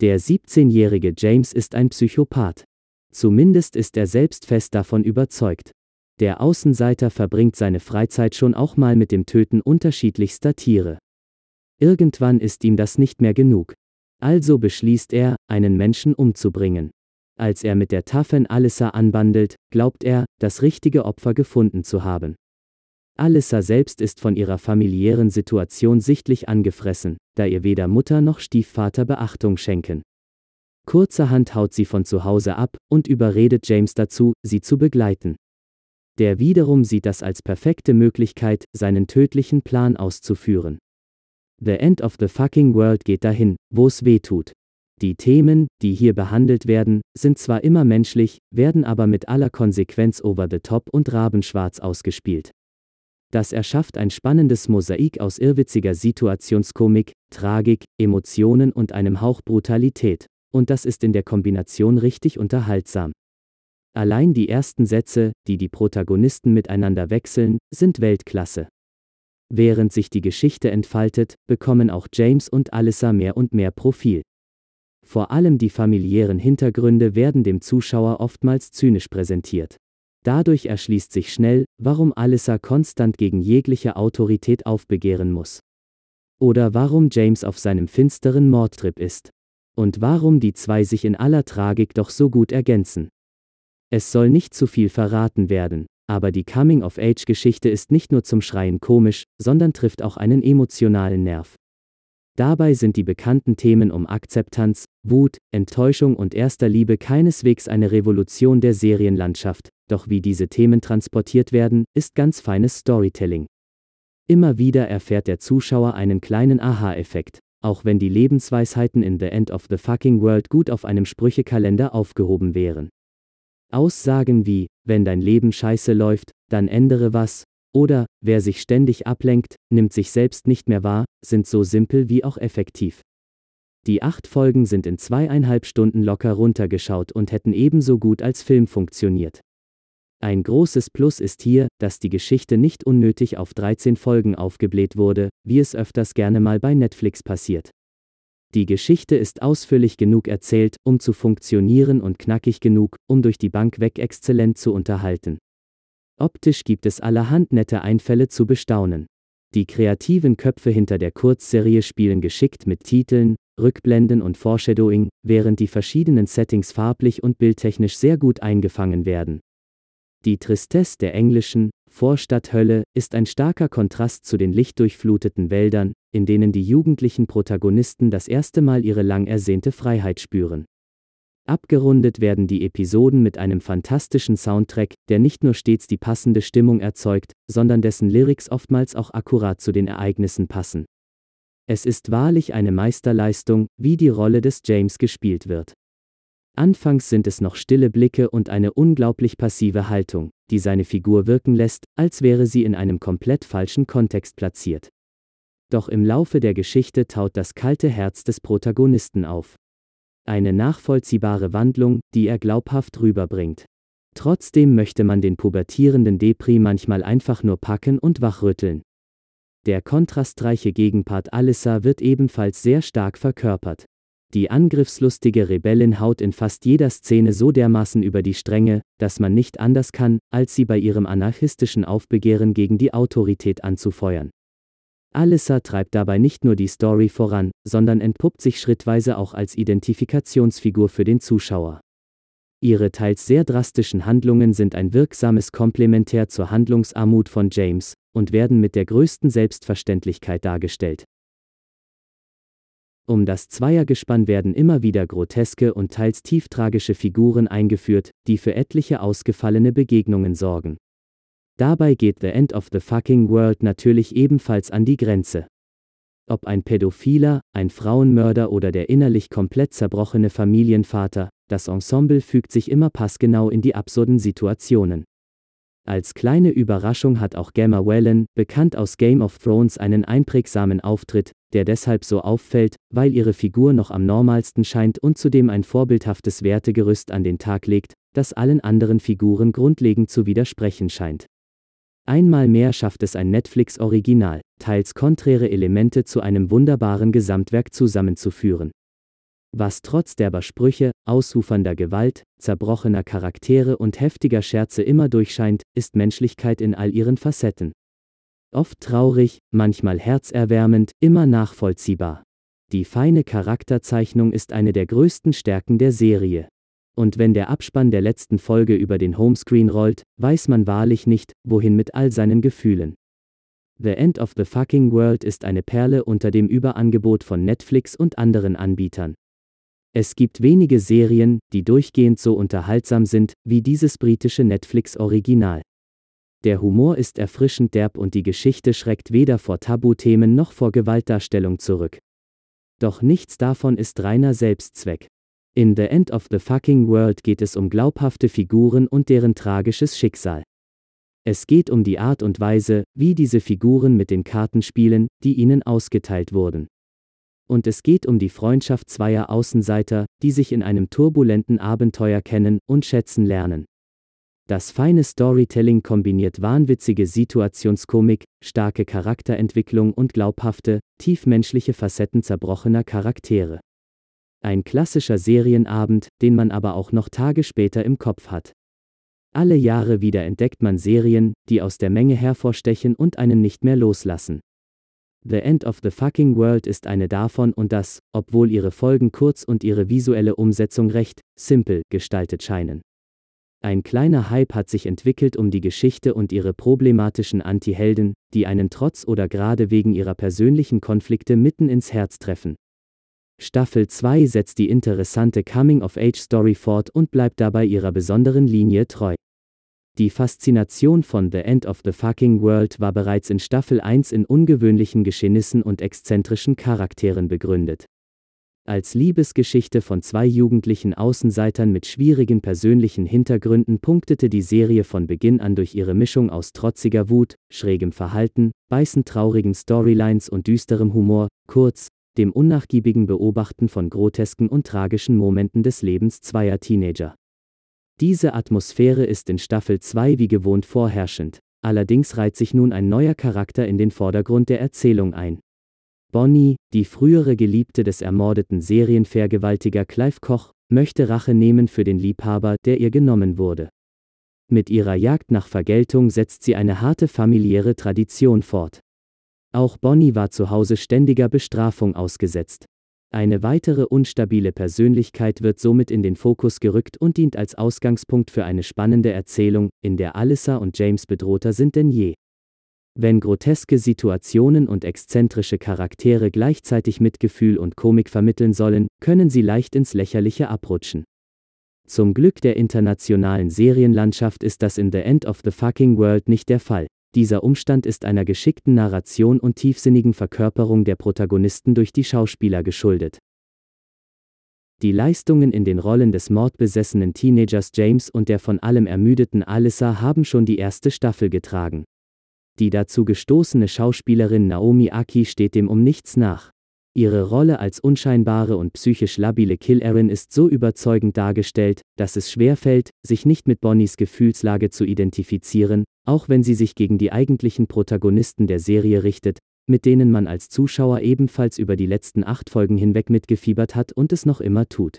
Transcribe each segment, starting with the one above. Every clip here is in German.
Der 17-jährige James ist ein Psychopath. Zumindest ist er selbst fest davon überzeugt. Der Außenseiter verbringt seine Freizeit schon auch mal mit dem Töten unterschiedlichster Tiere. Irgendwann ist ihm das nicht mehr genug. Also beschließt er, einen Menschen umzubringen. Als er mit der taffen Alyssa anbandelt, glaubt er, das richtige Opfer gefunden zu haben. Alyssa selbst ist von ihrer familiären Situation sichtlich angefressen, da ihr weder Mutter noch Stiefvater Beachtung schenken. Kurzerhand haut sie von zu Hause ab und überredet James dazu, sie zu begleiten. Der wiederum sieht das als perfekte Möglichkeit, seinen tödlichen Plan auszuführen. The End of the Fucking World geht dahin, wo es weh tut. Die Themen, die hier behandelt werden, sind zwar immer menschlich, werden aber mit aller Konsequenz over the top und rabenschwarz ausgespielt. Das erschafft ein spannendes Mosaik aus irrwitziger Situationskomik, Tragik, Emotionen und einem Hauch Brutalität. Und das ist in der Kombination richtig unterhaltsam. Allein die ersten Sätze, die die Protagonisten miteinander wechseln, sind Weltklasse. Während sich die Geschichte entfaltet, bekommen auch James und Alyssa mehr und mehr Profil. Vor allem die familiären Hintergründe werden dem Zuschauer oftmals zynisch präsentiert. Dadurch erschließt sich schnell, warum Alyssa konstant gegen jegliche Autorität aufbegehren muss. Oder warum James auf seinem finsteren Mordtrip ist. Und warum die zwei sich in aller Tragik doch so gut ergänzen. Es soll nicht zu viel verraten werden, aber die Coming-of-Age-Geschichte ist nicht nur zum Schreien komisch, sondern trifft auch einen emotionalen Nerv. Dabei sind die bekannten Themen um Akzeptanz, Wut, Enttäuschung und erster Liebe keineswegs eine Revolution der Serienlandschaft, doch wie diese Themen transportiert werden, ist ganz feines Storytelling. Immer wieder erfährt der Zuschauer einen kleinen Aha-Effekt, auch wenn die Lebensweisheiten in The End of the Fucking World gut auf einem Sprüchekalender aufgehoben wären. Aussagen wie, wenn dein Leben scheiße läuft, dann ändere was, oder, wer sich ständig ablenkt, nimmt sich selbst nicht mehr wahr, sind so simpel wie auch effektiv. Die acht Folgen sind in zweieinhalb Stunden locker runtergeschaut und hätten ebenso gut als Film funktioniert. Ein großes Plus ist hier, dass die Geschichte nicht unnötig auf 13 Folgen aufgebläht wurde, wie es öfters gerne mal bei Netflix passiert. Die Geschichte ist ausführlich genug erzählt, um zu funktionieren und knackig genug, um durch die Bank weg exzellent zu unterhalten. Optisch gibt es allerhand nette Einfälle zu bestaunen. Die kreativen Köpfe hinter der Kurzserie spielen geschickt mit Titeln, Rückblenden und Foreshadowing, während die verschiedenen Settings farblich und bildtechnisch sehr gut eingefangen werden. Die Tristesse der englischen Vorstadthölle ist ein starker Kontrast zu den lichtdurchfluteten Wäldern, in denen die jugendlichen Protagonisten das erste Mal ihre lang ersehnte Freiheit spüren. Abgerundet werden die Episoden mit einem fantastischen Soundtrack, der nicht nur stets die passende Stimmung erzeugt, sondern dessen Lyrics oftmals auch akkurat zu den Ereignissen passen. Es ist wahrlich eine Meisterleistung, wie die Rolle des James gespielt wird. Anfangs sind es noch stille Blicke und eine unglaublich passive Haltung, die seine Figur wirken lässt, als wäre sie in einem komplett falschen Kontext platziert. Doch im Laufe der Geschichte taut das kalte Herz des Protagonisten auf. Eine nachvollziehbare Wandlung, die er glaubhaft rüberbringt. Trotzdem möchte man den pubertierenden Depri manchmal einfach nur packen und wachrütteln. Der kontrastreiche Gegenpart Alyssa wird ebenfalls sehr stark verkörpert. Die angriffslustige Rebellin haut in fast jeder Szene so dermaßen über die Stränge, dass man nicht anders kann, als sie bei ihrem anarchistischen Aufbegehren gegen die Autorität anzufeuern. Alyssa treibt dabei nicht nur die Story voran, sondern entpuppt sich schrittweise auch als Identifikationsfigur für den Zuschauer. Ihre teils sehr drastischen Handlungen sind ein wirksames Komplementär zur Handlungsarmut von James und werden mit der größten Selbstverständlichkeit dargestellt. Um das Zweiergespann werden immer wieder groteske und teils tieftragische Figuren eingeführt, die für etliche ausgefallene Begegnungen sorgen. Dabei geht The End of the Fucking World natürlich ebenfalls an die Grenze. Ob ein Pädophiler, ein Frauenmörder oder der innerlich komplett zerbrochene Familienvater, das Ensemble fügt sich immer passgenau in die absurden Situationen. Als kleine Überraschung hat auch Gamma Wellen, bekannt aus Game of Thrones, einen einprägsamen Auftritt, der deshalb so auffällt, weil ihre Figur noch am normalsten scheint und zudem ein vorbildhaftes Wertegerüst an den Tag legt, das allen anderen Figuren grundlegend zu widersprechen scheint. Einmal mehr schafft es ein Netflix-Original, teils konträre Elemente zu einem wunderbaren Gesamtwerk zusammenzuführen. Was trotz derber Sprüche, ausufernder Gewalt, zerbrochener Charaktere und heftiger Scherze immer durchscheint, ist Menschlichkeit in all ihren Facetten. Oft traurig, manchmal herzerwärmend, immer nachvollziehbar. Die feine Charakterzeichnung ist eine der größten Stärken der Serie. Und wenn der Abspann der letzten Folge über den Homescreen rollt, weiß man wahrlich nicht, wohin mit all seinen Gefühlen. The End of the Fucking World ist eine Perle unter dem Überangebot von Netflix und anderen Anbietern. Es gibt wenige Serien, die durchgehend so unterhaltsam sind, wie dieses britische Netflix-Original. Der Humor ist erfrischend derb und die Geschichte schreckt weder vor Tabuthemen noch vor Gewaltdarstellung zurück. Doch nichts davon ist reiner Selbstzweck. In The End of the Fucking World geht es um glaubhafte Figuren und deren tragisches Schicksal. Es geht um die Art und Weise, wie diese Figuren mit den Karten spielen, die ihnen ausgeteilt wurden. Und es geht um die Freundschaft zweier Außenseiter, die sich in einem turbulenten Abenteuer kennen und schätzen lernen. Das feine Storytelling kombiniert wahnwitzige Situationskomik, starke Charakterentwicklung und glaubhafte, tiefmenschliche Facetten zerbrochener Charaktere. Ein klassischer Serienabend, den man aber auch noch Tage später im Kopf hat. Alle Jahre wieder entdeckt man Serien, die aus der Menge hervorstechen und einen nicht mehr loslassen. The End of the Fucking World ist eine davon und das, obwohl ihre Folgen kurz und ihre visuelle Umsetzung recht simpel gestaltet scheinen. Ein kleiner Hype hat sich entwickelt um die Geschichte und ihre problematischen Anti-Helden, die einen trotz oder gerade wegen ihrer persönlichen Konflikte mitten ins Herz treffen. Staffel 2 setzt die interessante Coming-of-Age-Story fort und bleibt dabei ihrer besonderen Linie treu. Die Faszination von The End of the Fucking World war bereits in Staffel 1 in ungewöhnlichen Geschehnissen und exzentrischen Charakteren begründet. Als Liebesgeschichte von zwei jugendlichen Außenseitern mit schwierigen persönlichen Hintergründen punktete die Serie von Beginn an durch ihre Mischung aus trotziger Wut, schrägem Verhalten, beißend traurigen Storylines und düsterem Humor, kurz, dem unnachgiebigen Beobachten von grotesken und tragischen Momenten des Lebens zweier Teenager. Diese Atmosphäre ist in Staffel 2 wie gewohnt vorherrschend, allerdings reiht sich nun ein neuer Charakter in den Vordergrund der Erzählung ein. Bonnie, die frühere Geliebte des ermordeten Serienvergewaltiger Clive Koch, möchte Rache nehmen für den Liebhaber, der ihr genommen wurde. Mit ihrer Jagd nach Vergeltung setzt sie eine harte familiäre Tradition fort. Auch Bonnie war zu Hause ständiger Bestrafung ausgesetzt. Eine weitere unstabile Persönlichkeit wird somit in den Fokus gerückt und dient als Ausgangspunkt für eine spannende Erzählung, in der Alyssa und James bedrohter sind denn je. Wenn groteske Situationen und exzentrische Charaktere gleichzeitig Mitgefühl und Komik vermitteln sollen, können sie leicht ins Lächerliche abrutschen. Zum Glück der internationalen Serienlandschaft ist das in The End of the Fucking World nicht der Fall. Dieser Umstand ist einer geschickten Narration und tiefsinnigen Verkörperung der Protagonisten durch die Schauspieler geschuldet. Die Leistungen in den Rollen des mordbesessenen Teenagers James und der von allem ermüdeten Alyssa haben schon die erste Staffel getragen. Die dazu gestoßene Schauspielerin Naomi Aki steht dem um nichts nach. Ihre Rolle als unscheinbare und psychisch labile Killerin ist so überzeugend dargestellt, dass es schwerfällt, sich nicht mit Bonnies Gefühlslage zu identifizieren, auch wenn sie sich gegen die eigentlichen Protagonisten der Serie richtet, mit denen man als Zuschauer ebenfalls über die letzten acht Folgen hinweg mitgefiebert hat und es noch immer tut.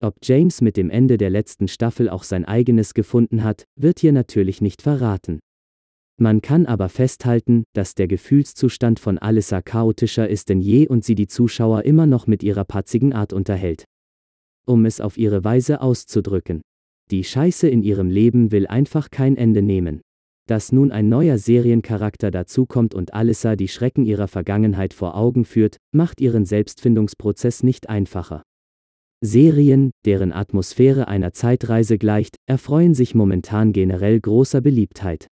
Ob James mit dem Ende der letzten Staffel auch sein eigenes gefunden hat, wird hier natürlich nicht verraten. Man kann aber festhalten, dass der Gefühlszustand von Alyssa chaotischer ist denn je und sie die Zuschauer immer noch mit ihrer patzigen Art unterhält. Um es auf ihre Weise auszudrücken. Die Scheiße in ihrem Leben will einfach kein Ende nehmen. Dass nun ein neuer Seriencharakter dazukommt und Alyssa die Schrecken ihrer Vergangenheit vor Augen führt, macht ihren Selbstfindungsprozess nicht einfacher. Serien, deren Atmosphäre einer Zeitreise gleicht, erfreuen sich momentan generell großer Beliebtheit.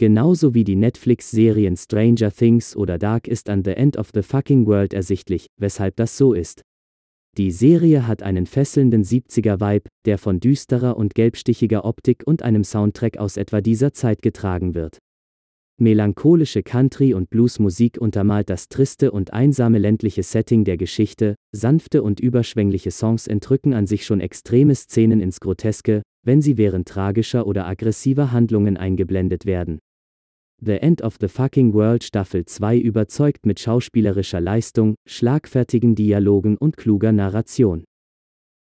Genauso wie die Netflix-Serien Stranger Things oder Dark ist an The End of the Fucking World ersichtlich, weshalb das so ist. Die Serie hat einen fesselnden 70er-Vibe, der von düsterer und gelbstichiger Optik und einem Soundtrack aus etwa dieser Zeit getragen wird. Melancholische Country- und Bluesmusik untermalt das triste und einsame ländliche Setting der Geschichte, sanfte und überschwängliche Songs entrücken an sich schon extreme Szenen ins Groteske, wenn sie während tragischer oder aggressiver Handlungen eingeblendet werden. The End of the Fucking World Staffel 2 überzeugt mit schauspielerischer Leistung, schlagfertigen Dialogen und kluger Narration.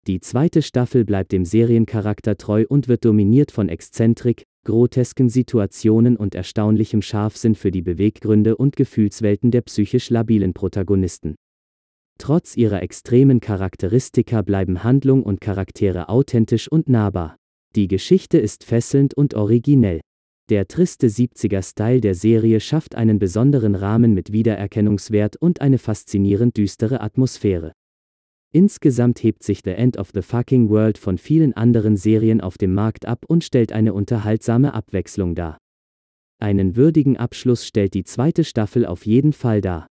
Die zweite Staffel bleibt dem Seriencharakter treu und wird dominiert von Exzentrik, grotesken Situationen und erstaunlichem Scharfsinn für die Beweggründe und Gefühlswelten der psychisch labilen Protagonisten. Trotz ihrer extremen Charakteristika bleiben Handlung und Charaktere authentisch und nahbar. Die Geschichte ist fesselnd und originell. Der triste 70er-Style der Serie schafft einen besonderen Rahmen mit Wiedererkennungswert und eine faszinierend düstere Atmosphäre. Insgesamt hebt sich The End of the Fucking World von vielen anderen Serien auf dem Markt ab und stellt eine unterhaltsame Abwechslung dar. Einen würdigen Abschluss stellt die zweite Staffel auf jeden Fall dar.